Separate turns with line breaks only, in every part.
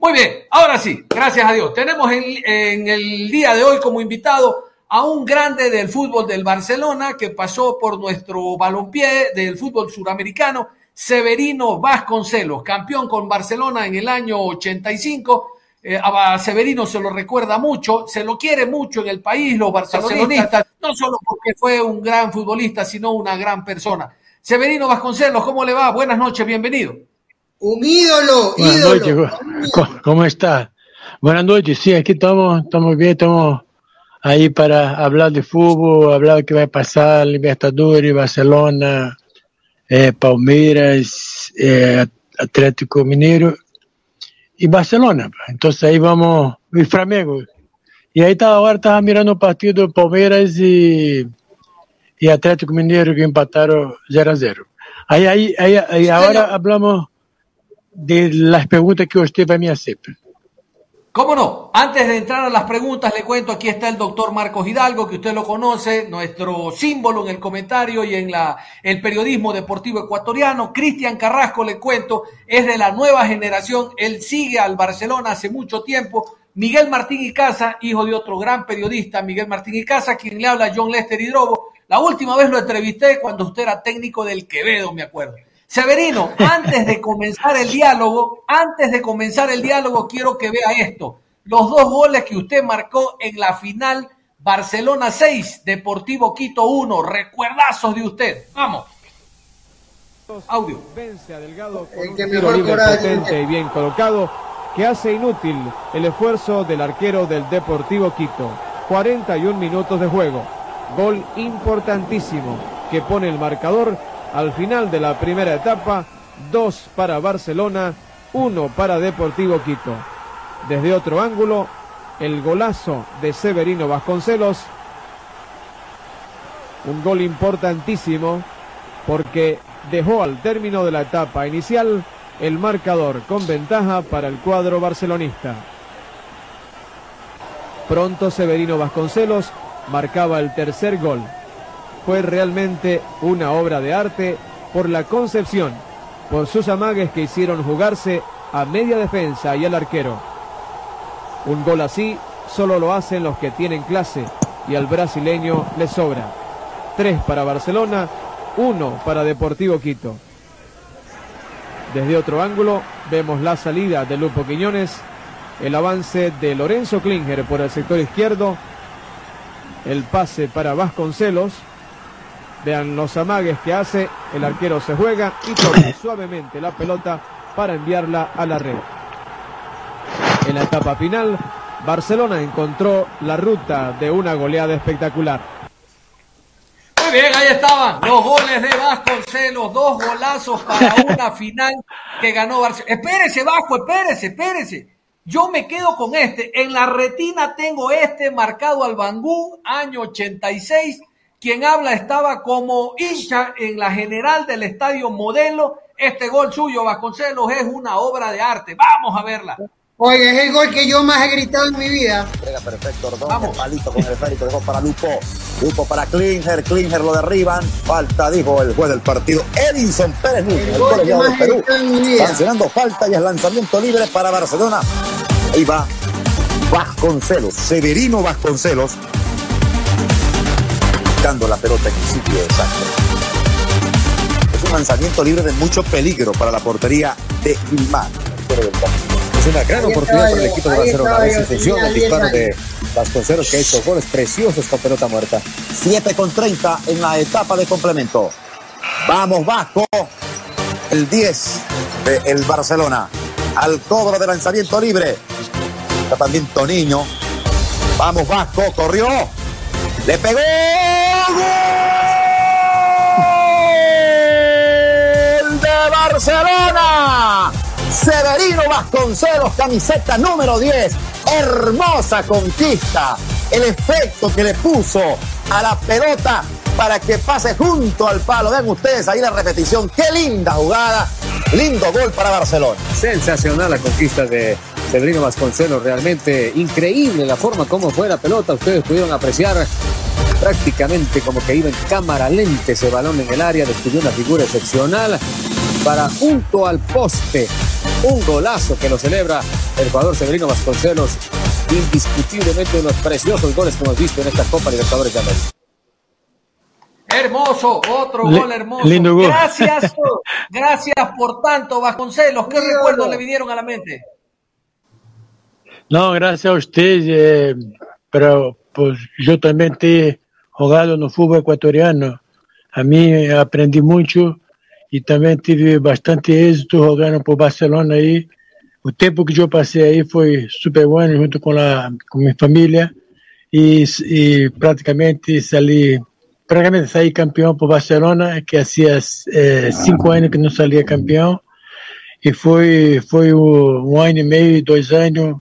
Muy bien, ahora sí, gracias a Dios. Tenemos en, en, el día de hoy como invitado a un grande del fútbol del Barcelona que pasó por nuestro balompié del fútbol suramericano, Severino Vasconcelos, campeón con Barcelona en el año 85. Eh, a Severino se lo recuerda mucho, se lo quiere mucho en el país, los barcelonistas, no solo porque fue un gran futbolista, sino una gran persona. Severino Vasconcelos, ¿cómo le va? Buenas noches, bienvenido.
Un ídolo,
Buenas
ídolo.
noches, ¿cómo, cómo está? Buenas noches, sí, aquí estamos, estamos bien, estamos ahí para hablar de fútbol, hablar de qué va a pasar, Libertadores, Barcelona, eh, Palmeiras, eh, Atlético Mineiro y Barcelona. Entonces ahí vamos, y Flamengo. Y ahí estaba, ahora estaba mirando el partido de Palmeiras y, y Atlético Mineiro que empataron 0 a 0. Ahí, ahí, ahí, ahí ahora hablamos de las preguntas que usted va a me hacer.
¿Cómo no? Antes de entrar a las preguntas, le cuento, aquí está el doctor Marcos Hidalgo, que usted lo conoce, nuestro símbolo en el comentario y en la, el periodismo deportivo ecuatoriano. Cristian Carrasco, le cuento, es de la nueva generación, él sigue al Barcelona hace mucho tiempo. Miguel Martín y Casa, hijo de otro gran periodista, Miguel Martín y Casa, quien le habla John Lester Hidrobo. La última vez lo entrevisté cuando usted era técnico del Quevedo, me acuerdo. Severino, antes de comenzar el diálogo, antes de comenzar el diálogo, quiero que vea esto. Los dos goles que usted marcó en la final, Barcelona 6, Deportivo Quito 1. Recuerdazos de usted. Vamos. Audio.
Vence a Delgado con
El
un
que
tiro libre potente y bien colocado que hace inútil el esfuerzo del arquero del Deportivo Quito. 41 minutos de juego. Gol importantísimo que pone el marcador al final de la primera etapa. Dos para Barcelona, uno para Deportivo Quito. Desde otro ángulo, el golazo de Severino Vasconcelos. Un gol importantísimo porque dejó al término de la etapa inicial el marcador con ventaja para el cuadro barcelonista. Pronto Severino Vasconcelos marcaba el tercer gol. Fue realmente una obra de arte por la concepción, por sus amagues que hicieron jugarse a media defensa y al arquero. Un gol así solo lo hacen los que tienen clase y al brasileño le sobra. Tres para Barcelona, uno para Deportivo Quito. Desde otro ángulo vemos la salida de Lupo Quiñones, el avance de Lorenzo Klinger por el sector izquierdo, el pase para Vasconcelos. Vean los amagues que hace, el arquero se juega y toca suavemente la pelota para enviarla a la red. En la etapa final, Barcelona encontró la ruta de una goleada espectacular.
Muy bien, ahí estaban los goles de Vasconcelos, dos golazos para una final que ganó Barcelona. Espérese, Vasco, espérese, espérese. Yo me quedo con este. En la retina tengo este marcado al Bangú, año 86. Quien habla estaba como hincha en la general del estadio Modelo. Este gol suyo, Vasconcelos, es una obra de arte. Vamos a verla.
Oye, es el gol que yo más he gritado en mi vida.
Entrega perfecto, Ordón,
Vamos.
palito con el esférico, dejó para Lupo. Lupo para Klinger, Klinger lo derriban. Falta, dijo el juez del partido, Edinson Pérez Núñez,
El
el
gol que
de Perú.
gritado en mi vida.
Sancionando falta y es lanzamiento libre para Barcelona. Ahí va Vasconcelos, Severino Vasconcelos. La pelota en el sitio exacto. Es un lanzamiento libre de mucho peligro para la portería de Gilmar. Es una gran
Ahí
oportunidad para el equipo de Barcelona. A ver si funciona el disparo
10
de Vasconcelos que ha hecho goles preciosos con pelota muerta. 7 con 30 en la etapa de complemento. Vamos Vasco. El 10 del Barcelona. Al cobro de lanzamiento libre. Está también Toniño. Vamos Vasco. Corrió. Le pegó. Barcelona! Severino Vasconcelos, camiseta número 10. Hermosa conquista. El efecto que le puso a la pelota para que pase junto al palo. Vean ustedes ahí la repetición. Qué linda jugada. Lindo gol para Barcelona.
Sensacional la conquista de Severino Vasconcelos, realmente increíble la forma como fue la pelota, ustedes pudieron apreciar prácticamente como que iba en cámara lenta ese balón en el área, descubrió una figura excepcional para junto al poste, un golazo que lo celebra el jugador Severino Vasconcelos, indiscutiblemente unos preciosos goles que hemos visto en esta Copa Libertadores de América.
Hermoso, otro
Le-
gol hermoso.
lindo gol.
Gracias, gracias por tanto, Vasconcelos. ¿Qué recuerdos le vinieron a la mente?
Não, graças a vocês, é, pra, pois, eu também ter jogado no futebol equatoriano. A mim aprendi muito e também tive bastante êxito jogando por Barcelona aí. O tempo que eu passei aí foi super bom junto com a com minha família e, e praticamente saí praticamente saí campeão por Barcelona, que hacía eh, cinco anos que não saía campeão e foi foi um, ano e meio, dois anos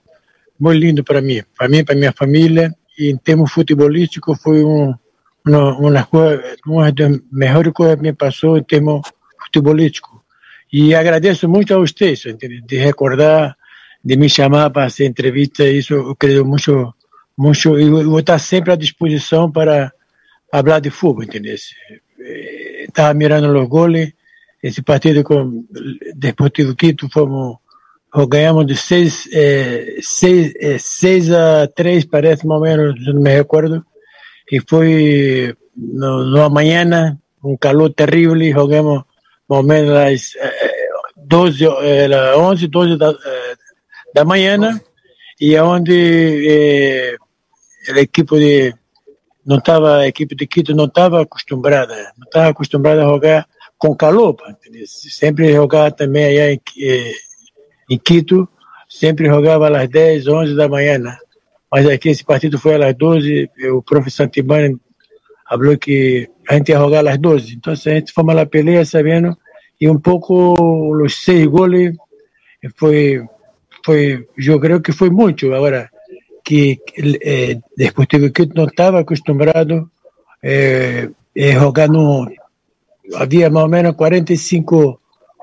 muito lindo para mim, para mim, para minha família. E em termos futebolísticos foi um, uma, uma, uma das melhores coisas que me passou em termos futebolísticos. E agradeço muito a vocês de recordar, de me chamar para essa entrevista. Isso eu creio muito, muito. Eu vou estar sempre à disposição para falar de futebol, entendeu? Estava mirando os goles. Esse partido com Deportivo Quito fomos ganhamos de 6 eh, seis, eh, seis a 3, parece, mais ou menos, não me recordo. E foi no, manhã, um calor terrível, jogamos mais ou menos às eh, 12, eh, 11, 12 da, eh, da manhã, e onde eh, a equipe de não estava a equipe de Quito não estava acostumada, não estava acostumada a jogar com calor, sempre jogava também aí em, em Quito, sempre jogava às 10, 11 da manhã. né? Mas aqui esse partido foi às 12, e o professor Santibani falou que a gente ia jogar às 12. Então a gente fomos à pelea sabendo, e um pouco os seis goles foi, foi, eu creio que foi muito. Agora, que eh, Desportivo Quito não estava acostumado eh, a no. Havia mais ou menos 45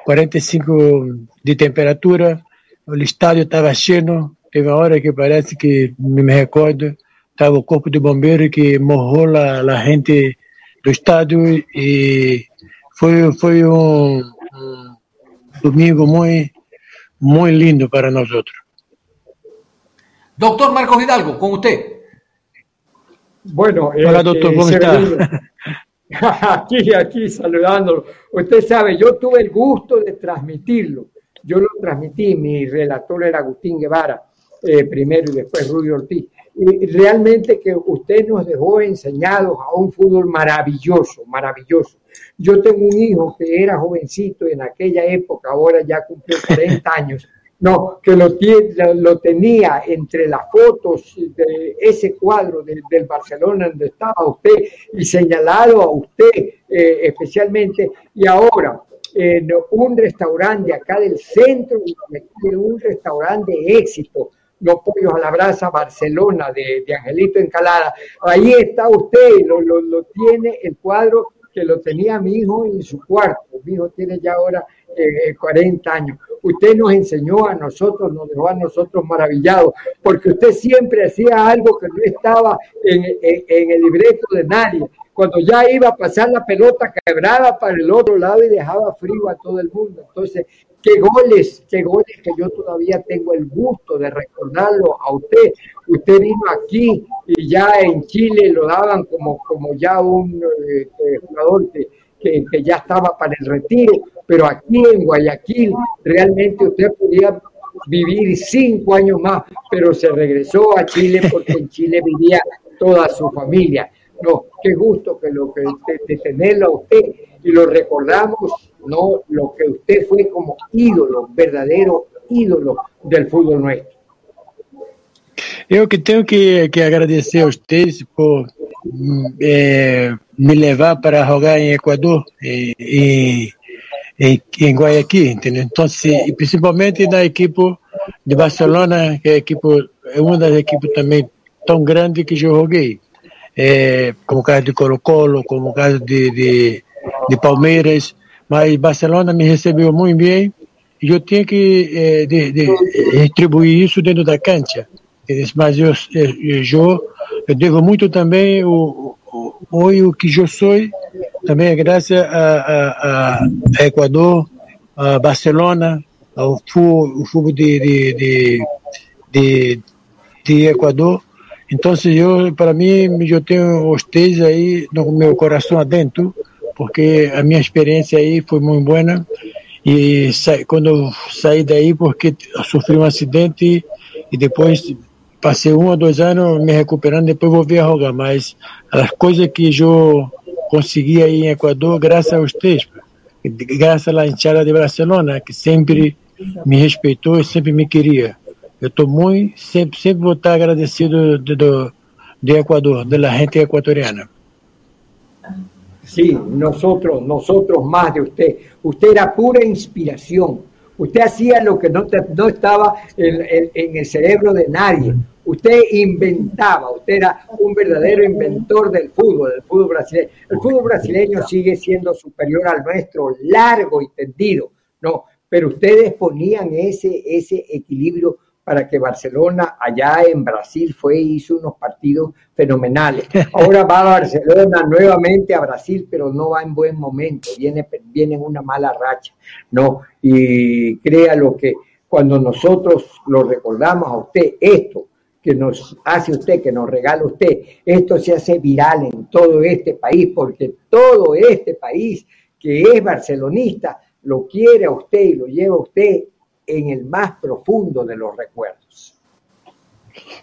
45 de temperatura, o estádio estava cheio, teve uma hora que parece que, me recordo, estava o corpo de bombeiro que morreu a, a gente do estádio e foi, foi um, um domingo muito, muito lindo para nós outros.
Doctor Marcos Hidalgo, con usted.
Bueno,
Hola, doctor, ¿cómo está?
Aquí, aquí saludándolo. Usted sabe, yo tuve el gusto de transmitirlo. Yo lo transmití, mi relator era Agustín Guevara, eh, primero y después Rudy Ortiz. Realmente que usted nos dejó enseñados a un fútbol maravilloso, maravilloso. Yo tengo un hijo que era jovencito en aquella época, ahora ya cumplió 40 años. No, que lo, lo, lo, tenía entre las fotos de ese cuadro del, del, Barcelona donde estaba usted y señalado a usted eh, especialmente. Y ahora, en un restaurante acá del centro, un restaurante de éxito, Los Pollos a la Brasa, Barcelona, de, Angelito Encalada. Ahí está usted, lo, lo, tiene el cuadro que lo tenía mi hijo en su cuarto. Mi hijo tiene ya ahora eh, 40 años. Usted nos enseñó a nosotros, nos dejó a nosotros maravillados, porque usted siempre hacía algo que no estaba en, en, en, el libreto de nadie. Cuando ya iba a pasar la pelota quebrada para el otro lado y dejaba frío a todo el mundo. Entonces, qué goles, qué goles que yo todavía tengo el gusto de recordarlo a usted. Usted vino aquí y ya en Chile lo daban como, como ya un eh, jugador que, que, que, ya estaba para el retiro, pero aquí en Guayaquil realmente usted podía vivir cinco años más, pero se regresó a Chile porque en Chile vivía toda su familia. No, qué gusto que lo que de, de tenerlo a usted y lo recordamos, no lo que usted fue como ídolo, verdadero ídolo del fútbol nuestro.
Eu que tenho que, que agradecer a vocês por é, me levar para jogar em Equador e, e, e, em Guayaquil, entendeu? Então, se, principalmente na equipe de Barcelona, que é, equipe, é uma das equipes também tão grande que eu joguei. É, como o caso de Colo-Colo, como o caso de, de, de, Palmeiras, mas Barcelona me recebeu muito bem e eu tinha que é, de, de, retribuir isso dentro da cancha. Mas eu, eu, eu devo muito também o, o, o que eu sou, também graças a, a, a Equador, a Barcelona, ao futebol de, de, de de, de Equador. Então, eu, para mim, eu tenho vocês aí no meu coração adentro, porque a minha experiência aí foi muito boa. E sa, quando eu saí daí, porque sofri um acidente e depois passei um ou dois anos me recuperando, depois volvi a jogar. Mas as coisas que eu consegui aí em Equador, graças a vocês, graças à hinchada de Barcelona, que sempre me respeitou e sempre me queria. Eu estou muito, sempre, sempre vou estar agradecido de, de, de Ecuador, da gente ecuatoriana.
Sí, nosotros, nosotros más de usted. Usted era pura inspiración. Usted hacía lo que no, no estaba en, el cerebro de nadie. Usted inventaba, usted era un verdadero inventor del fútbol, del fútbol brasileño. El fútbol brasileño sigue siendo superior al nuestro, largo y tendido, ¿no? Pero ustedes ponían ese, ese equilibrio para que Barcelona allá en Brasil fue hizo unos partidos fenomenales. Ahora va a Barcelona nuevamente a Brasil, pero no va en buen momento, viene, viene en una mala racha, ¿no? Y crea lo que cuando nosotros lo recordamos a usted, esto que nos hace usted, que nos regala usted, esto se hace viral en todo este país, porque todo este país que es barcelonista lo quiere a usted y lo lleva a usted en el más profundo de los recuerdos.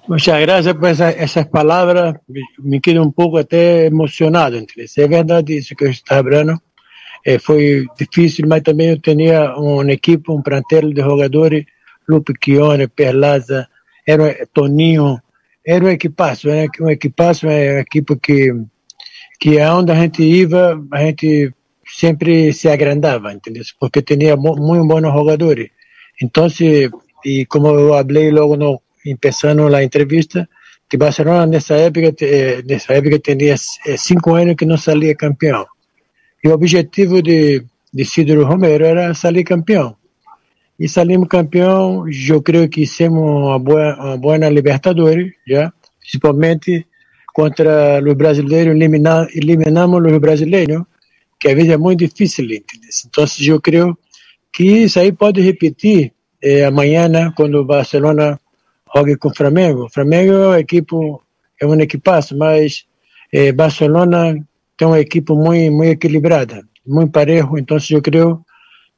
Muchas gracias por esa, esas palabras. Me quedo un poco até emocionado. ¿entiendes? Es verdad eso que está hablando. Eh, foi difícil, mas também eu tinha um equipe, um plantel de jogadores, Lupe Chione, Perlaza, era Toninho, era um equipaço, era um equipaço, é uma equipe que, que aonde a gente ia, a gente sempre se agrandava, entendeu? Porque tinha muito bons jogadores. Então, e como eu falei logo no, começando a entrevista, que Barcelona nessa época, nessa época tinha cinco anos que não saía campeão. E o objetivo de, de Cidro Romero era sair campeão. E saímos campeão, eu creio que hicimos uma boa, uma boa Libertadores, já, principalmente contra os brasileiros, eliminamos os brasileiros, que às vezes é muito difícil, entendeu? Então, eu creio que isso aí pode repetir eh, amanhã, né, quando o Barcelona jogue com o Flamengo. O Flamengo é uma equipe, é uma equipaço, mas eh, Barcelona tem uma equipe muito, muito equilibrada, muito parejo, então eu creio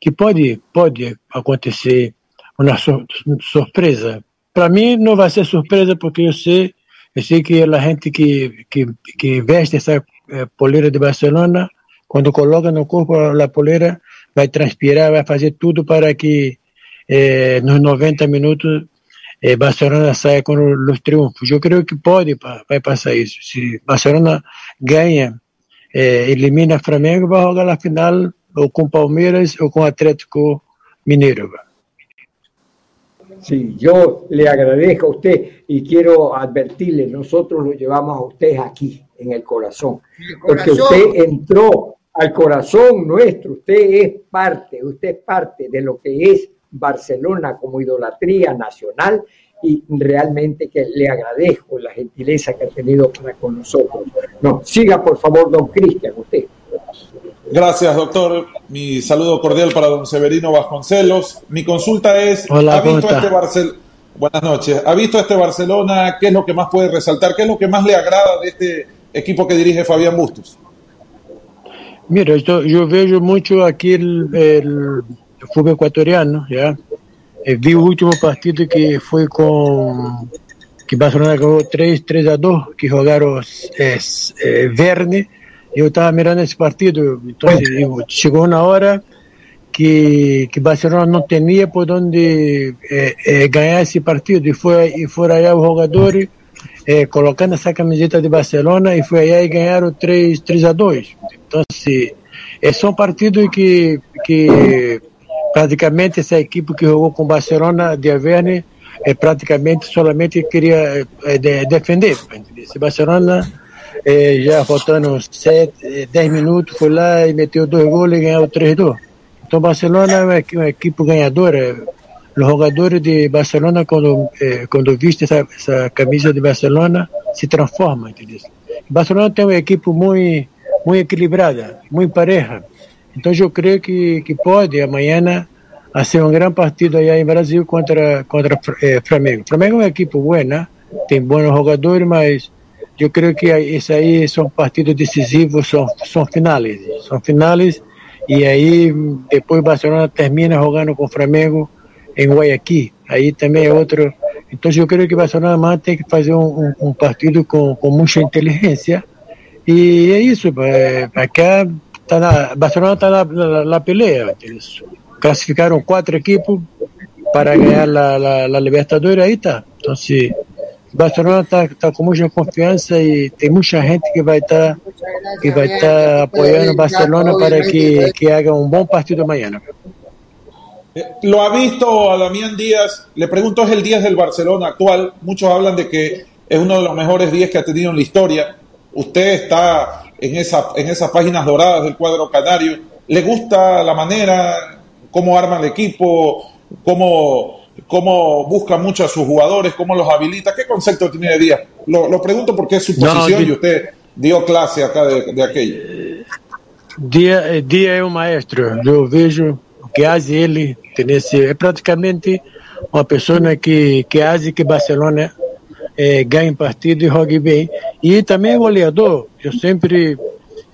que pode, pode acontecer uma sur surpresa. Para mim não vai ser surpresa porque eu sei, eu sei que a gente que, que, que veste essa eh, poleira de Barcelona, quando coloca no corpo a poleira, vai transpirar, vai fazer tudo para que eh, nos 90 minutos eh, Barcelona saia com os triunfos. Eu creio que pode, vai passar isso. Se Barcelona ganha, eh, elimina Flamengo, vai jogar na final ou com Palmeiras ou com Atlético Mineiro.
Sí, yo le agradezco a usted y quiero advertirle, nosotros lo llevamos a usted aquí, en el corazón, el corazón. porque usted entró al corazón nuestro. Usted es parte, usted es parte de lo que es Barcelona como idolatría nacional y realmente que le agradezco la gentileza que ha tenido para con nosotros. No, siga por favor, don Cristian, usted.
Gracias, doctor. Mi saludo cordial para don Severino Vasconcelos. Mi consulta es,
Hola,
¿ha visto este Barcelona? Buenas noches. ¿Ha visto este Barcelona? ¿Qué es lo que más puede resaltar? ¿Qué es lo que más le agrada de este equipo que dirige Fabián Bustos?
Mira, yo, yo veo mucho aquí el, el, fútbol ecuatoriano, ¿ya? Eh, vi el último partido que fue con que Barcelona ganó 3, 3 a 2, que jugaron eh, eh, Verne. Eu estava mirando esse partido, então chegou uma hora que, que Barcelona não tinha por onde ganhar esse partido e foi e foram aí os jogadores eh, colocando essa camiseta de Barcelona e foi aí e ganharam 3, 3 a 2. Então, se, é só um partido que, que praticamente essa equipe que jogou com Barcelona de Averne é, praticamente solamente queria é, de, defender. Se Barcelona é, já faltando 7, 10 minutos foi lá e meteu dois gols e ganhou 3-2. Então Barcelona é uma, uma equipe ganhadora os jogadores de Barcelona, quando, eh, quando viste essa, essa camisa de Barcelona, se transformam, entendeu? Barcelona tem uma equipe muito, muito equilibrada, muito pareja. Então eu creio que, que pode, amanhã, hacer un gran partido allá en Brasil contra contra eh, Flamengo. Flamengo es un equipo bueno, tem buenos jugadores, mas eu creio que isso aí são partidos decisivos, são, são finais, são finais e aí depois Barcelona termina jogando com o Flamengo em Guayaquil, aí também é outro. Então eu creio que Barcelona tem que fazer um, um, um partido com, com muita inteligência e é isso, é, tá na, Barcelona está na, na, na peleia, eles classificaram quatro equipes para ganhar a, Libertadores, aí tá. Então se Barcelona está tá com muita confiança e tem muita gente que vai estar tá, que vai estar tá apoiando o Barcelona para que, que haga un buen partido amanhã.
Eh, lo ha visto a Damián Díaz, le pregunto, es el 10 del Barcelona actual, muchos hablan de que es uno de los mejores 10 que ha tenido en la historia, usted está en, esa, en esas páginas doradas del cuadro canario, ¿le gusta la manera, cómo arma el equipo, cómo cómo busca mucho a sus jugadores, cómo los habilita. ¿Qué concepto tiene de Díaz? Lo, lo pregunto porque es su posición no, y usted dio clase acá de, de aquello.
Díaz, eh, Díaz é um maestro. Eu vejo que faz ele. É praticamente uma pessoa que, que faz que Barcelona é, ganhe partido e jogue bem. E também é goleador. Eu sempre,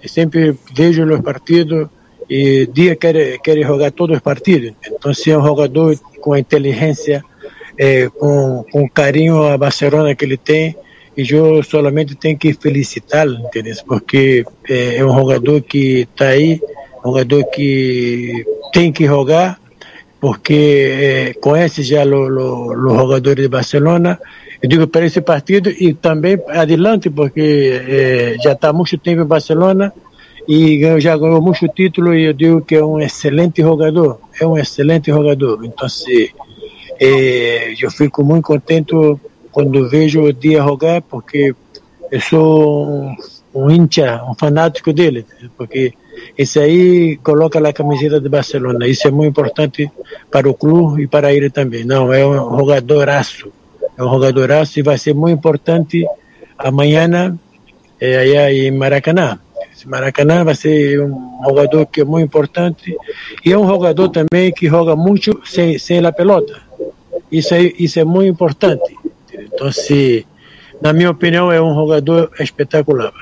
sempre vejo os partidos e Díaz quer, quer jogar todos os partidos. Então, se é um jogador com inteligência, é, com, com o carinho a Barcelona que ele tem, e eu solamente tenho que felicitá-lo? Porque é, é, um jogador que está aí, jogador que tem que jogar, porque é, conhece já os jogadores de Barcelona. Eu digo para esse partido e também adiante, porque é, já está muito tempo em Barcelona e já ganhou muito título e eu digo que é um excelente jogador, é um excelente jogador. Então, se, eh, eu fico muito contente quando vejo o dia jogar, porque eu sou um, um hincha, um fanático dele, porque esse aí coloca a camiseta de Barcelona. Isso é muito importante para o clube e para ele também. Não, é um jogadoraço. É um jogadoraço e vai ser muito importante amanhã é, aí em Maracanã. Maracanã vai ser um jogador que é muito importante e é um jogador também que joga muito sem, sem a pelota. Isso é, isso é muito importante. Então, se, na minha opinião, é um jogador espetacular.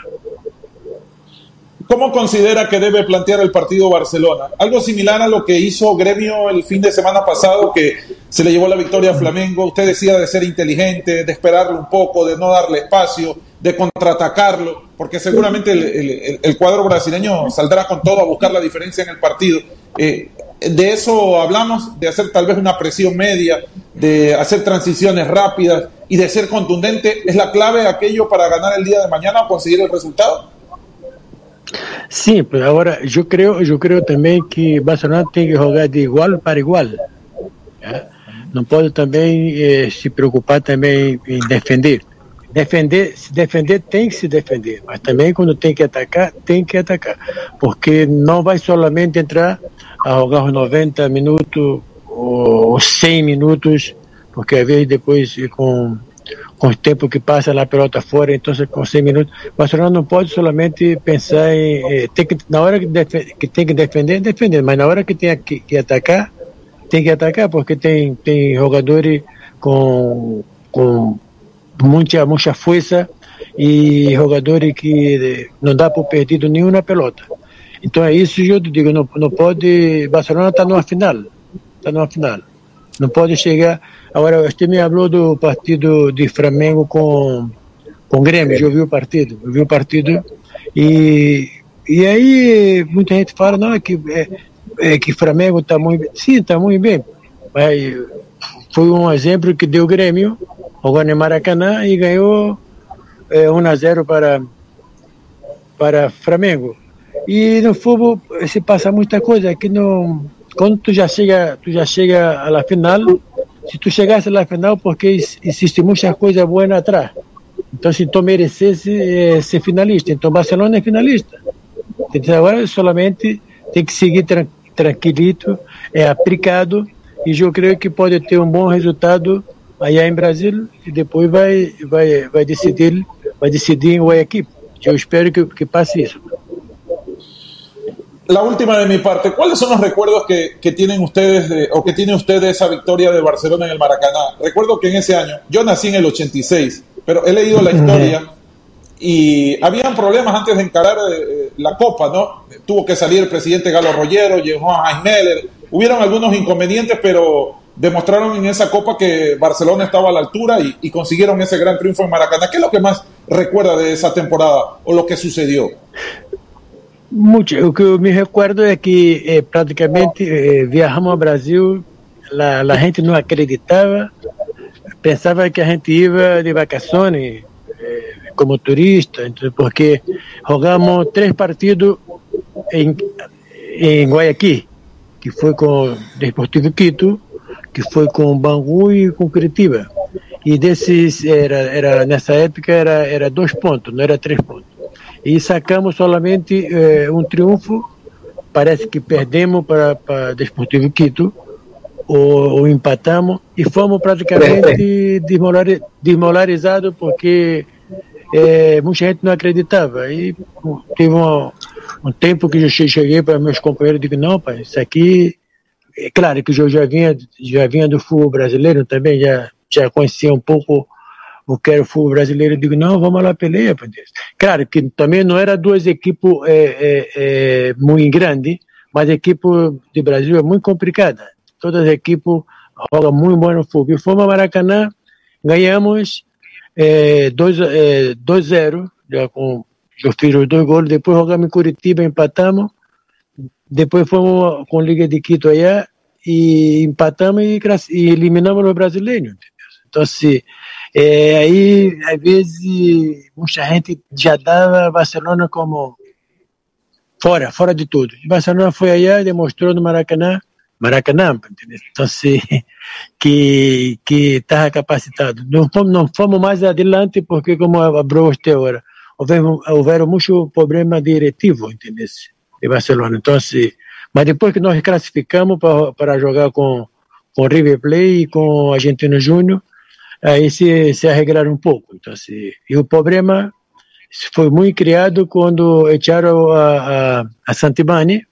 ¿Cómo considera que debe plantear el partido Barcelona? Algo similar a lo que hizo Gremio el fin de semana pasado, que se le llevó la victoria a Flamengo. Usted decía de ser inteligente, de esperarlo un poco, de no darle espacio, de contraatacarlo, porque seguramente el, cuadro brasileño saldrá con todo a buscar la diferencia en el partido. Eh, de eso hablamos, de hacer tal vez una presión media, de hacer transiciones rápidas y de ser contundente. ¿Es la clave aquello para ganar el día de mañana o conseguir el resultado?
Sim, agora eu creio, eu creio também que Barcelona tem que jogar de igual para igual. Né? Não pode também eh, se preocupar também em defender. Defender, se defender tem que se defender, mas também quando tem que atacar, tem que atacar, porque não vai solamente entrar a jogar os 90 minutos ou 100 minutos, porque às vezes depois com com o tempo que passa na pelota fora, então com 100 minutos. Barcelona não pode solamente pensar em. Eh, tem que, na hora que, que, tem que defender, defender, mas na hora que tem que, que, atacar, tem que atacar, porque tem, tem jogadores com, com muita, muita força e jogadores que não dá por perdido nenhum na pelota. Então é isso que eu digo, não, não pode. Barcelona está numa final. Está numa final. Não pode chegar Agora, você me falou do partido de Flamengo com, com Grêmio, eu vi o partido, eu vi o partido e, e aí muita gente fala, não, é que, é, é que Flamengo está muito bem. Sim, está muito bem, mas foi um exemplo que deu Grêmio, jogando em Maracanã e ganhou é, 1 a 0 para, para Flamengo. E no futebol se passa muita coisa, que no, quando tu já chega, tu já chega à final, se tu chegasse lá final, porque existe muita coisa boa atrás. Então, se tu merecesse é, ser finalista, então Barcelona é finalista. Então, agora solamente tem que seguir tra tranquilito, é aplicado, e eu creio que pode ter um bom resultado aí em Brasil e depois vai vai vai decidir vai decidir em Guayaquil. Eu espero que, que passe isso.
La última de mi parte, ¿cuáles son los recuerdos que, que tienen ustedes de- o que tiene usted de esa victoria de Barcelona en el Maracaná? Recuerdo que en ese año, yo nací en el 86, pero he leído la historia y habían problemas antes de encarar eh, la Copa, ¿no? Tuvo que salir el presidente Galo Rollero, llegó a Jaime Meller, hubieron algunos inconvenientes, pero demostraron en esa Copa que Barcelona estaba a la altura y, y consiguieron ese gran triunfo en Maracaná. ¿Qué es lo que más recuerda de esa temporada o lo que sucedió?
Muito, o que eu me recordo é que eh, praticamente eh, viajamos ao Brasil, lá, a gente não acreditava, pensava que a gente ia de vacações eh, como turista, então, porque jogamos três partidos em, em Guayaquil, que foi com o Desportivo Quito, que foi com Bangu e com Curitiba. E desses, era, era, nessa época, era, era dois pontos, não era três pontos. E sacamos solamente eh, um triunfo, parece que perdemos para, para Desportivo Quito, ou, ou empatamos, e fomos praticamente desmolari- desmolarizados porque eh, muita gente não acreditava. E teve um, um tempo que eu che- cheguei para meus companheiros e digo, não, pai, isso aqui é claro que eu já vinha, já vinha do futebol brasileiro também, já, já conhecia um pouco o que era o futebol brasileiro. Eu digo, não, vamos lá peleia, Deus. Claro que também não era duas equipes é, é, é, muito grandes, mas a equipe de Brasil é muito complicada. Todas as equipes jogam muito bom no futebol. E fomos a Maracanã, ganhamos é, 2-0, já com eu fiz os dois gols, depois jogamos em Curitiba, empatamos, depois fomos com a Liga de Quito allá e empatamos e, e eliminamos os brasileiros. Então, se, é, aí, às vezes, muita gente já dava Barcelona como fora, fora de tudo. E Barcelona foi allá e demonstrou no Maracanã, Maracanã? Então, se, que que estava capacitado. Não fomos, não fomos mais adiante porque, como abriu você agora, houveram, houveram muito problema diretivo? De Barcelona. Então, se, mas depois que nós classificamos para jogar com com River Plate e com Argentino Júnior, aí se, se arreglaram um pouco. Então, se, e o problema foi muito criado quando echaram a, a, a Santibani,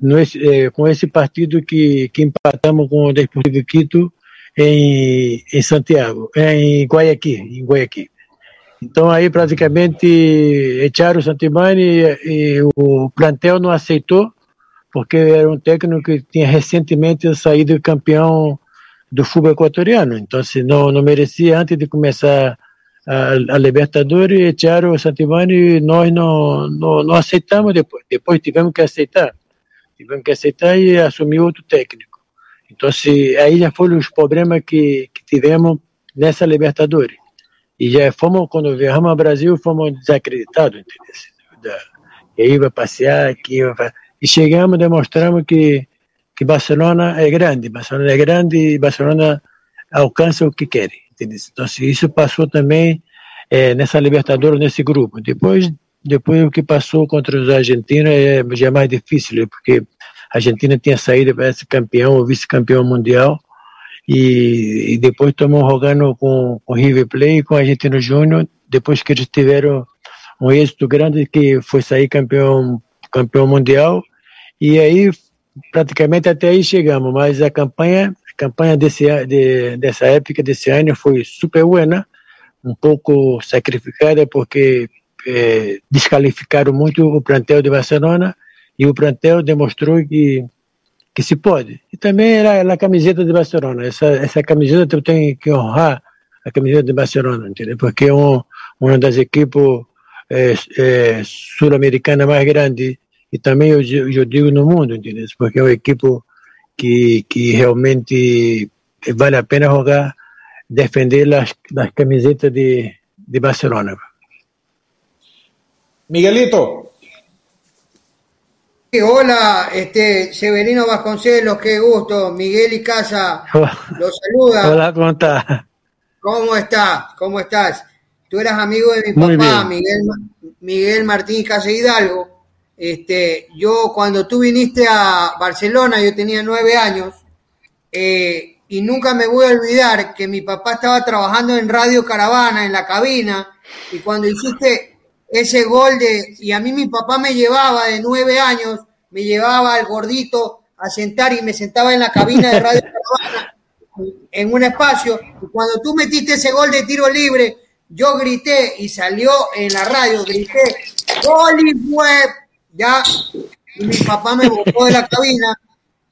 no eh, com esse partido que, que empatamos com o Desportivo Quito em, em Santiago, em Guayaquil, em Guayaquil. Então aí praticamente echaram o Santibani e, e o plantel não aceitou, porque era um técnico que tinha recentemente saído campeão do futebol equatoriano. Então, se não, não merecia antes de começar a, a Libertadores, echaram o Santibani e nós não, não, não aceitamos depois. Depois tivemos que aceitar. Tivemos que aceitar e assumir outro técnico. Então, se, aí já foram os problemas que, que tivemos nessa Libertadores. E já fomos, quando viajamos ao Brasil, fomos desacreditados, entendeu? Da, que ia passear, que ia... E chegamos, demonstramos que, que Barcelona é grande, Barcelona é grande e Barcelona alcança o que quer, entendeu? Então, isso passou também eh, nessa Libertadores, nesse grupo. Depois, depois o que passou contra os argentinos é, já é mais difícil, porque a Argentina tinha saído para ser campeão ou vice-campeão mundial, e, e depois estamos jogando com o River Plate e com o Argentino Júnior, depois que eles tiveram um êxito grande que foi sair campeão campeão mundial e aí praticamente até aí chegamos mas a campanha a campanha desse de, dessa época desse ano foi super buena um pouco sacrificada porque eh, descalificaram muito o plantel de Barcelona e o plantel demonstrou que que se pode. E também era a camiseta de Barcelona. Essa, essa camiseta eu tenho que honrar a camiseta de Barcelona, entendeu? Porque é um, uma das equipes eh, eh, sul-americanas mais grandes e também eu, eu digo no mundo, entendeu? Porque é uma equipe que, que realmente vale a pena jogar, defender as, as camisetas de, de Barcelona.
Miguelito,
Hola, este Severino Vasconcelos, qué gusto. Miguel y Casa los saluda.
Olá, como tá?
¿Cómo estás? ¿Cómo estás? Tú eras amigo de mi
Muy
papá,
bien.
Miguel, Miguel Martín Casa Hidalgo. Este, yo cuando tú viniste a Barcelona, yo tenía nueve años, eh, y nunca me voy a olvidar que mi papá estaba trabajando en Radio Caravana, en la cabina, y cuando hiciste ese gol de, y a mí mi papá me llevaba de nueve años, me llevaba al gordito a sentar y me sentaba en la cabina de Radio Caravana, en un espacio. Y cuando tú metiste ese gol de tiro libre, yo grité y salió en la radio, grité, gol y web, ya, mi papá me botó de la cabina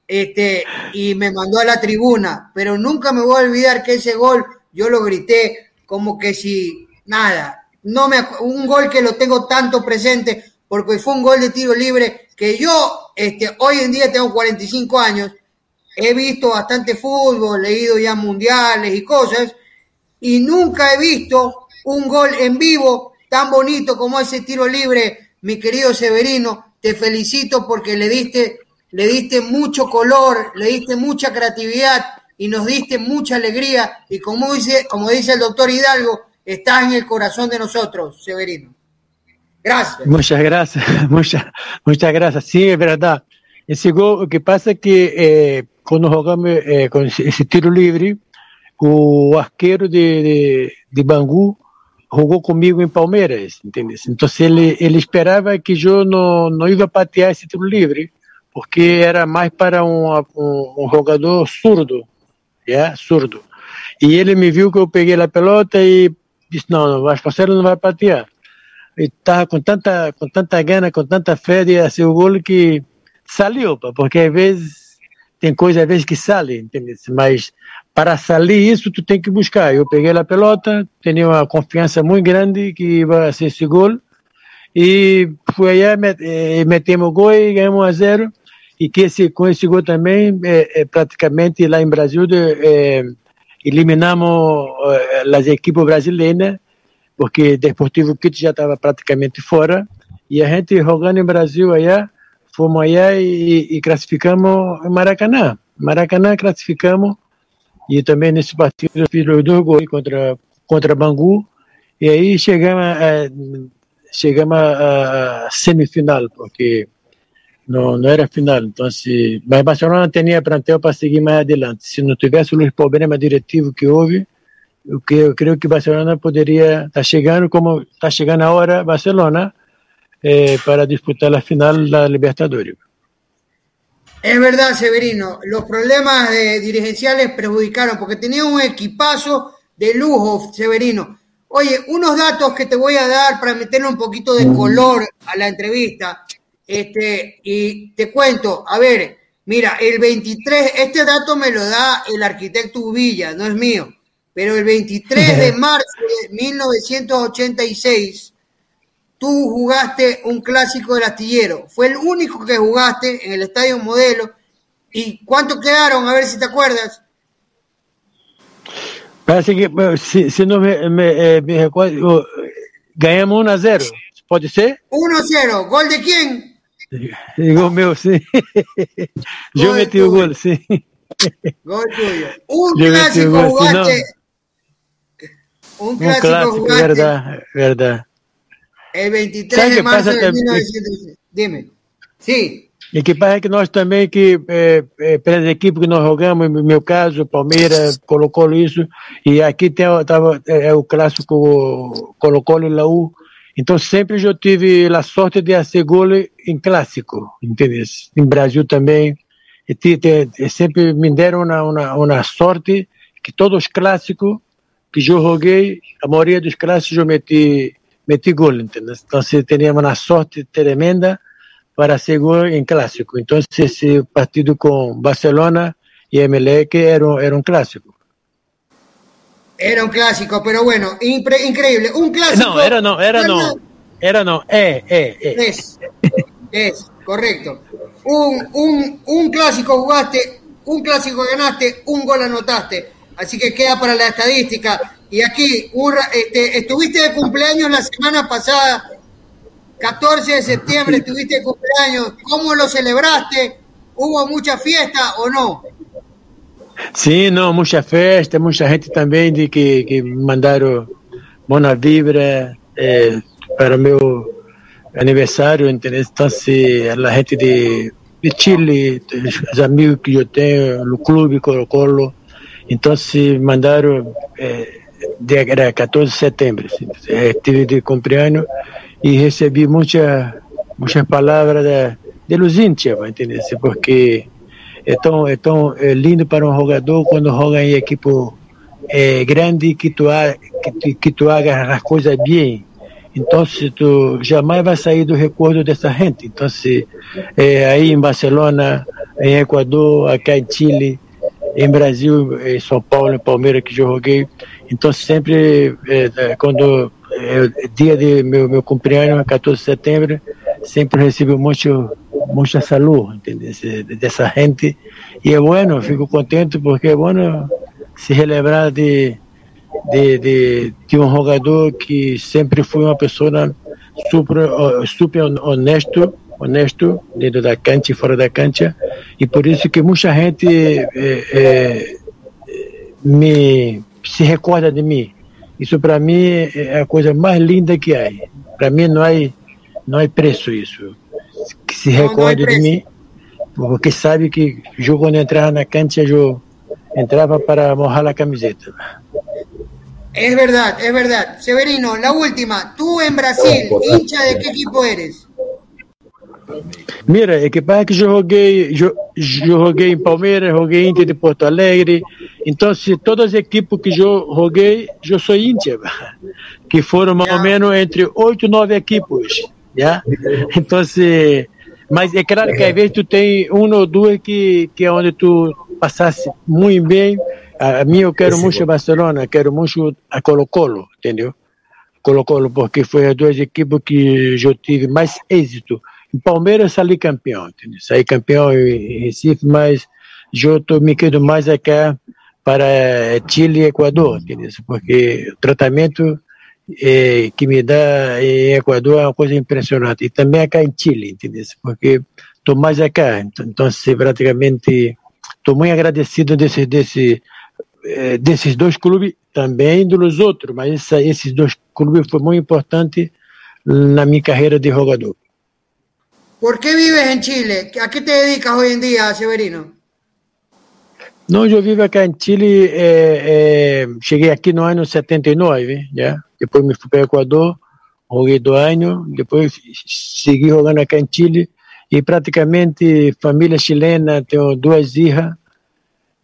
este, y me mandó a la tribuna, pero nunca me voy a olvidar que ese gol yo lo grité como que si nada, no me un gol que lo tengo tanto presente porque fue un gol de tiro libre que yo este, hoy en día tengo 45 años, he visto bastante fútbol, leído ya mundiales y cosas, y nunca he visto un gol en vivo tan bonito como ese tiro libre, mi querido Severino. Te felicito porque le diste, le diste mucho color, le diste mucha creatividad y nos diste mucha alegría. Y como dice, como dice el doctor Hidalgo, estás en el corazón de nosotros, Severino. Gracias.
Muchas gracias, muchas, muchas gracias. Sí, es verdad. Esse gol, que passa é que é, quando jogamos é, com esse tiro livre, o arqueiro de, de, de jogou comigo em Palmeiras, entendeu? Então ele, ele esperava que eu não, não ia patear esse tiro livre, porque era mais para um, um, um jogador surdo, yeah? surdo. E ele me viu que eu peguei a pelota e disse, não, não, Vasconcelos não vai patear. E estava com tanta, com tanta gana, com tanta fé de fazer o gol que saiu, porque às vezes tem coisa às vezes que sai, entende? Mas para sair isso tu tem que buscar. Eu peguei a pelota, tinha uma confiança muito grande que ia ser esse gol e fui aí, eh, metemos o gol e ganhamos a zero. E que esse, com esse gol também, é, é praticamente lá em Brasil, é, eliminamos as equipes brasileiras, porque Deportivo Quito já estava praticamente fora. E a gente jogando em Brasil aí, fomos allá e, e classificamos em Maracanã. Maracanã classificamos e também nesse partido eu fiz dois gols contra, contra Bangu e aí chegamos a, chegamos a, a semifinal, porque não, não era final. Então, se, mas Barcelona tinha plantel para seguir mais adiante. Se não tivesse os problemas diretivos que houve, eu, eu creio que Barcelona poderia estar tá chegando como está chegando a hora Barcelona, eh, para disputar la final de la Libertadores.
Es verdad, Severino, los problemas de dirigenciales perjudicaron porque tenía un equipazo de lujo, Severino. Oye, unos datos que te voy a dar para meterle un poquito de color a la entrevista. Este, y te cuento, a ver, mira, el 23, este dato me lo da el arquitecto Uvilla, no es mío, pero el 23 de marzo de 1986, tú jugaste un clásico del astillero. Fue el único que jugaste en el Estadio Modelo. ¿Y cuánto quedaron? A ver si te acuerdas.
Parece que, si, si no me, me, eh, me recuerdo, ganhamos 1 a 0. ¿Puede ser?
1 a 0. ¿Gol de quién?
Gol meu, sí. Gol Yo metí un gol, sí.
Gol tuyo. Un Yo clásico gol, jugaste. Si no, un clásico, un clásico jugaste.
Verdad, verdad.
El 23 de março de 1900. Dime. Sim.
E que é que nós também, que é, é, pelas equipes que nós jogamos, no meu caso, Palmeiras, Colo-Colo, isso, e aqui tem tava, é, é o clássico Colo-Colo e Laú, então sempre eu tive a sorte de fazer gol em clássico, entendeu? Em Brasil também, e, sempre me deram uma, uma, uma sorte que todos os clássicos que eu joguei, a maioria dos clássicos eu meti metí gol, ¿entendés? Entonces teníamos una suerte tremenda para hacer gol en clásico. Entonces ese partido con Barcelona y MLE era, era un clásico.
Era un clásico, pero bueno, increíble. Un clásico.
No, era no, era no. Era no, eh, eh, eh.
Es, es, correcto. Un, un, un clásico jugaste, un clásico ganaste, un gol anotaste. Así que queda para la estadística. Y aquí, este, estuviste de cumpleaños la semana pasada, 14 de septiembre, estuviste de cumpleaños. ¿Cómo lo celebraste? ¿Hubo mucha fiesta o no?
Sí, no, mucha fiesta, mucha gente también de que, que mandaron buena vibra eh, para mi aniversario. Entonces, la gente de, de Chile, los amigos que yo tengo, el club Colo Colo, entonces mandaron eh, era 14 de setembro, estive de cumpleaños e recebi muitas muitas palavras de, de los hinchas, entendeu? Porque é tão, é tão é lindo para um jogador quando joga em equipe é, grande que tu, que, que tu hagas as coisas bem. Então, se tu jamais vai sair do recordo dessa gente. Então, se é, aí em Barcelona, em Equador, aqui em Chile, em Brasil, em São Paulo, em Palmeiras que eu joguei. Então, sempre, é, quando é, dia de meu, meu cumprimento, 14 de setembro, sempre recebo muito, muita saúde? Dessa gente. E é bueno, fico contente porque é bueno se relembrar de, de, de, de um jogador que sempre foi uma pessoa super, super honesto, honesto dentro da cancha e fora da cancha, e por isso que muita gente é, é, me se recorda de mim. Isso para mim é a coisa mais linda que há. Para mim não há, não há preço isso. Que se recorde de mim, porque sabe que eu quando entrava na cancha eu entrava para mojar a camiseta.
Es verdad, es verdad. Severino, la última. Tú en Brasil, hincha de qué equipo eres?
Mira, é que eu joguei, eu, eu joguei em Palmeiras, joguei Inter de Porto Alegre, então se todas as equipes que eu joguei, eu sou Inter, que foram mais ou menos entre oito e nove equipes, já? Então se, mas é claro que às vezes tu tem uma ou duas que, que é onde tu passasse muito bem, a mim eu quero muito Barcelona, quero muito a Colo-Colo, entendeu? Colo-Colo, porque foi as duas equipes que eu tive mais êxito Palmeiras saí campeão, entendeu? saí campeão em Recife, mas eu me quedo mais aqui para Chile e Equador, entendeu? porque o tratamento que me dá em Equador é uma coisa impressionante. E também aqui em Chile, entendeu? porque estou mais aqui. Então, então praticamente, estou muito agradecido desse, desse, desses dois clubes, também dos outros, mas essa, esses dois clubes foram muito importantes na minha carreira de jogador.
¿Por qué vives en Chile? ¿A qué te dedicas hoy en día, Severino?
Não, eu vivo aqui em Chile, cheguei aqui no ano 79, já. depois me fui para o Equador, joguei dois anos, depois segui jogando aqui em Chile, e praticamente família chilena, tenho duas filhas,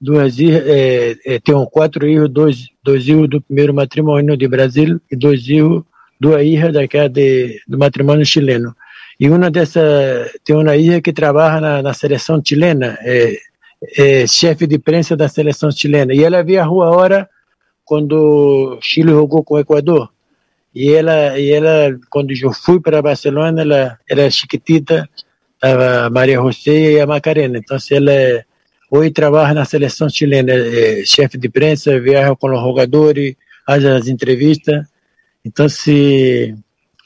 duas filhas, é, é, tenho quatro filhos, dois, dois filhos do primeiro matrimônio de Brasil e dois filhos, duas filhas daqui de, do matrimônio chileno. E uma dessa tem uma ilha que trabalha na, seleção chilena, é, é, chefe de prensa da seleção chilena. E ela viajou a hora quando Chile jogou com o Equador. E ela, e ela quando eu fui para Barcelona, ela era chiquitita, estava Maria José e a Macarena. Então, ela hoje trabalha na seleção chilena, é, chefe de prensa, viaja com os jogadores, faz as entrevistas. Então, se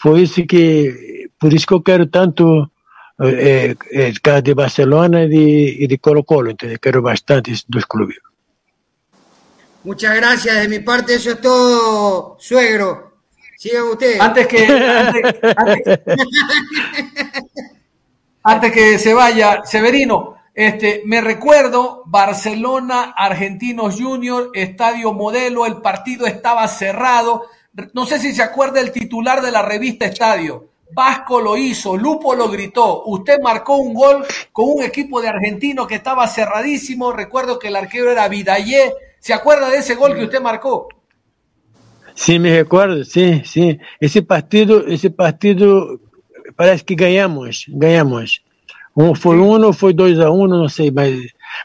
foi isso que por isso que eu quero tanto é, é, de Barcelona e de, de Colo-Colo, então quero bastante esses dois clubes.
Muchas gracias. De mi parte, eso es todo, suegro. Sigan ustedes.
Antes que, antes, antes, antes, que se vaya, Severino, este, me recuerdo Barcelona, Argentinos Junior, Estadio Modelo, el partido estaba cerrado. No sé si se acuerda el titular de la revista Estadio. Vasco lo hizo, Lupo lo gritó. Usted marcó un gol con un equipo de argentinos que estaba cerradísimo. Recuerdo que el arquero era Vidayé. ¿Se acuerda de ese gol que usted marcó?
Sí, me recuerdo, sí, sí. Ese partido, ese partido parece que ganhamos, ganhamos. Um foi um ou foi dois a um, não sei, mas,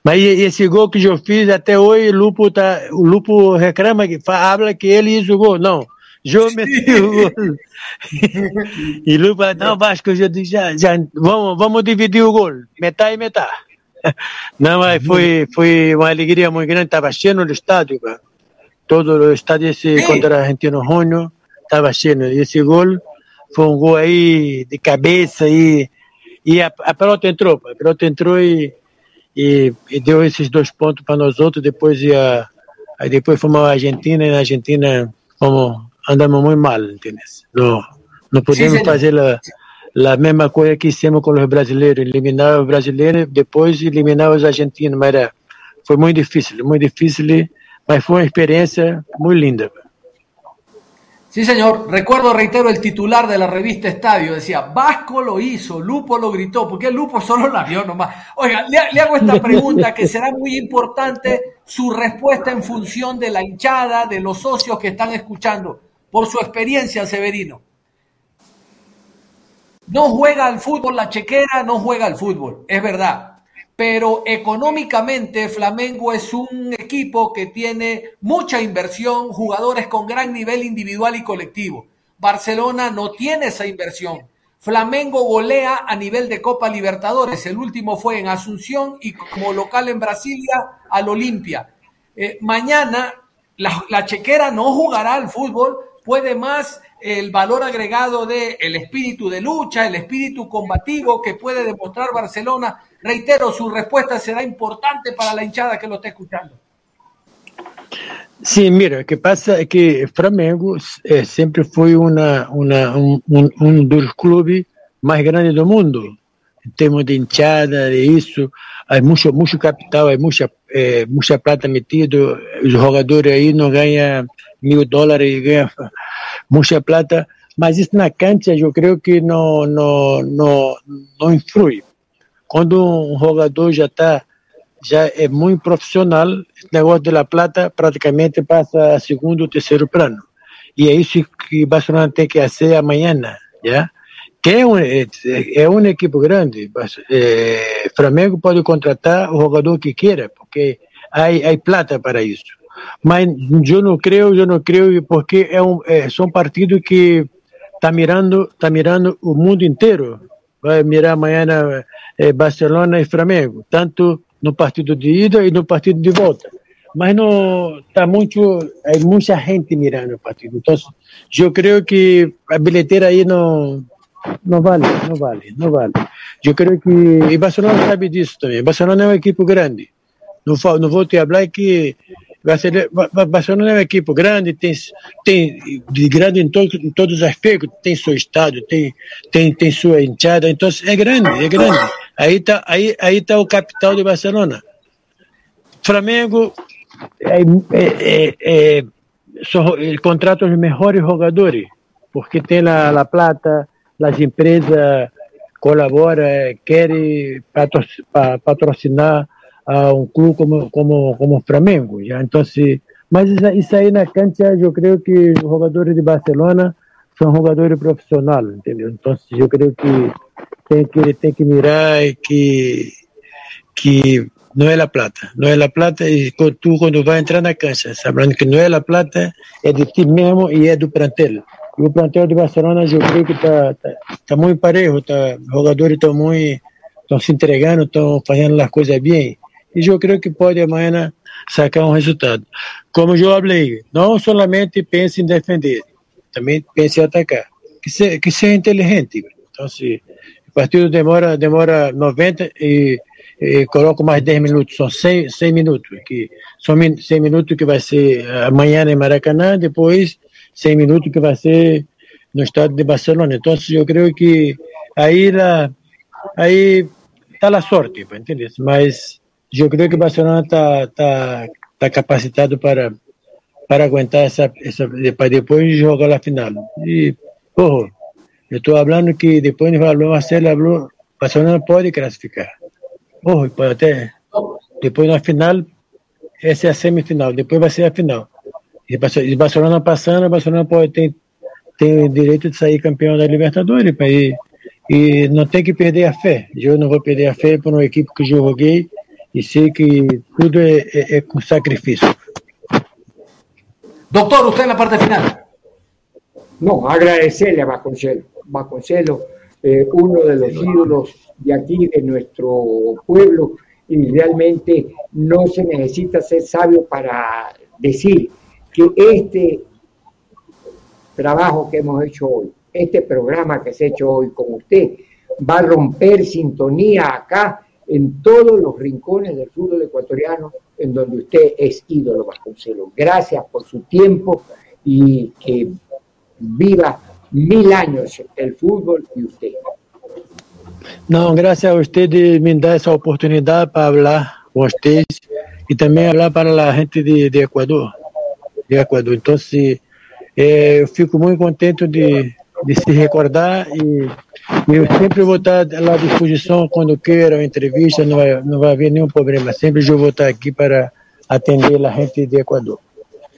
mas esse gol que eu fiz até hoje, o Lupo tá, o Lupo reclama que fala que ele gol, não. Gol. e Lupa, não, Vasco, eu já, já, já vamos, vamos dividir o gol, metade e metade. Não, mas foi, foi uma alegria muito grande, estava cheio no estádio, cara. todo o estádio esse contra o Argentino Júnior, estava cheio. E esse gol foi um gol aí de cabeça e, e a, a pelota entrou, a pelota entrou e, e, e deu esses dois pontos para nós outros, depois ia, aí depois fomos à Argentina e na Argentina fomos andamos muy mal, ¿entiendes? No, no podemos sí, hacer la, la, misma cosa que hicimos con los brasileños, eliminar a los brasileños, después eliminar a los argentinos, era, foi muito difícil, muito difícil, mas foi uma experiência muito linda.
Sí, señor. Recuerdo, reitero, el titular de la revista Estadio. Decía, Vasco lo hizo, Lupo lo gritó, porque Lupo solo la vio nomás. Oiga, le, le, hago esta pregunta que será muy importante su respuesta en función de la hinchada, de los socios que están escuchando, por su experiencia, Severino. No juega al fútbol la chequera, no juega al fútbol, es verdad pero económicamente Flamengo es un equipo que tiene mucha inversión, jugadores con gran nivel individual y colectivo. Barcelona no tiene esa inversión. Flamengo golea a nivel de Copa Libertadores. El último fue en Asunción y como local en Brasilia al Olimpia. Eh, mañana la, la, chequera no jugará al fútbol, puede más el valor agregado de el espíritu de lucha, el espíritu combativo que puede demostrar Barcelona. Reitero, su respuesta será importante para la hinchada que lo está escuchando.
Sim, mira, o que passa é que Flamengo é, sempre foi uma, uma, um, um, dos clubes mais grandes do mundo, em termos de hinchada, de isso, há muito, muito capital, há é, muita prata metido, os jogadores aí não ganham mil dólares, ganham muita prata, mas isso na cancha eu creio que não, não, não, não influi. Quando um jogador já está já é muito profissional, o negócio da plata praticamente passa a segundo ou terceiro plano. E é isso que Barcelona tem que fazer amanhã, já? É, um, é, é equipe grande. É, Flamengo pode contratar o jogador que queira, porque há, há plata para isso. Mas eu não creio, eu não creio, porque é um, é, são partidos que está mirando, tá mirando o mundo inteiro. Vai mirar amanhã eh, Barcelona e Flamengo, tanto no partido de ida e no partido de volta. Mas não está muito, há muita gente mirando o partido. Então, eu creio que a bilheteira aí não não vale, não vale, não vale. Eu creio que e Barcelona sabe disso também. Barcelona é uma equipe grande. Não, não vou te falar que Barcelona é uma equipe grande, tem, tem de grande em, todo, em todos os aspectos, tem seu estádio, tem, tem, tem sua enxada, então é grande, é grande. Aí está aí, aí tá o capital de Barcelona. Flamengo é, é, é, é, contrata os melhores jogadores, porque tem a, a plata, as empresas colaboram, querem patrocinar a um clube como, como, como Flamengo. Já? Então, se, mas isso aí na cancha, eu creio que os jogadores de Barcelona são jogadores profissionais, entendeu? Então, eu creio que tem que, tem que mirar que, que não é a plata. Não é a plata e tu, quando vai entrar na cancha, sabendo que não é a plata, é de ti mesmo e é do plantel. E o plantel de Barcelona, eu creio que está tá, tá muito parejo, tá, os jogadores estão muito estão se entregando, estão fazendo as coisas bem e eu creio que pode amanhã sacar um resultado. Como eu falei, não somente pense em defender, também pense em atacar. Que seja, que seja inteligente. Então, se o partido demora, demora 90 e, e coloco mais 10 minutos, são 100, 100 minutos, que são 100 minutos que vai ser amanhã em Maracanã, depois 100 minutos que vai ser no estado de Barcelona. Então, eu creio que aí lá, aí está a sorte, entende? Mas eu creio que o Barcelona está tá, tá capacitado para, para aguentar essa, essa para depois jogar a final. E, porra, eu estou falando que depois de falou, Marcelo falou, Barcelona pode classificar. Porra, pode até, depois na final, essa é a semifinal, depois vai ser a final. E Barcelona passando, Barcelona pode ter, tem direito de sair campeão da Libertadores, ir, e não tem que perder a fé. Eu não vou perder a fé por uma equipe que eu joguei e sei que tudo é, é, é com sacrifício.
Doctor, usted en la parte final.
No, agradecerle a Vasconcelos. Vasconcelos, eh, uno de los ídolos de aquí, de nuestro pueblo, y realmente no se necesita ser sabio para decir que este trabajo que hemos hecho hoy, este programa que se ha hecho hoy con usted, va a romper sintonía acá en todos los rincones del fútbol ecuatoriano en donde usted es ídolo Vasconcelos. Gracias por su tiempo y que viva mil años el fútbol y usted.
No, gracias a usted de me dar esa oportunidad para hablar con ustedes y también hablar para la gente de, de Ecuador. De Ecuador. Entonces, eu fico muito contente de, de se recordar e eu sempre vou estar à disposição quando queira entrevista, não vai, não vai haver nenhum problema. Sempre eu vou estar aqui para atender a gente de Equador.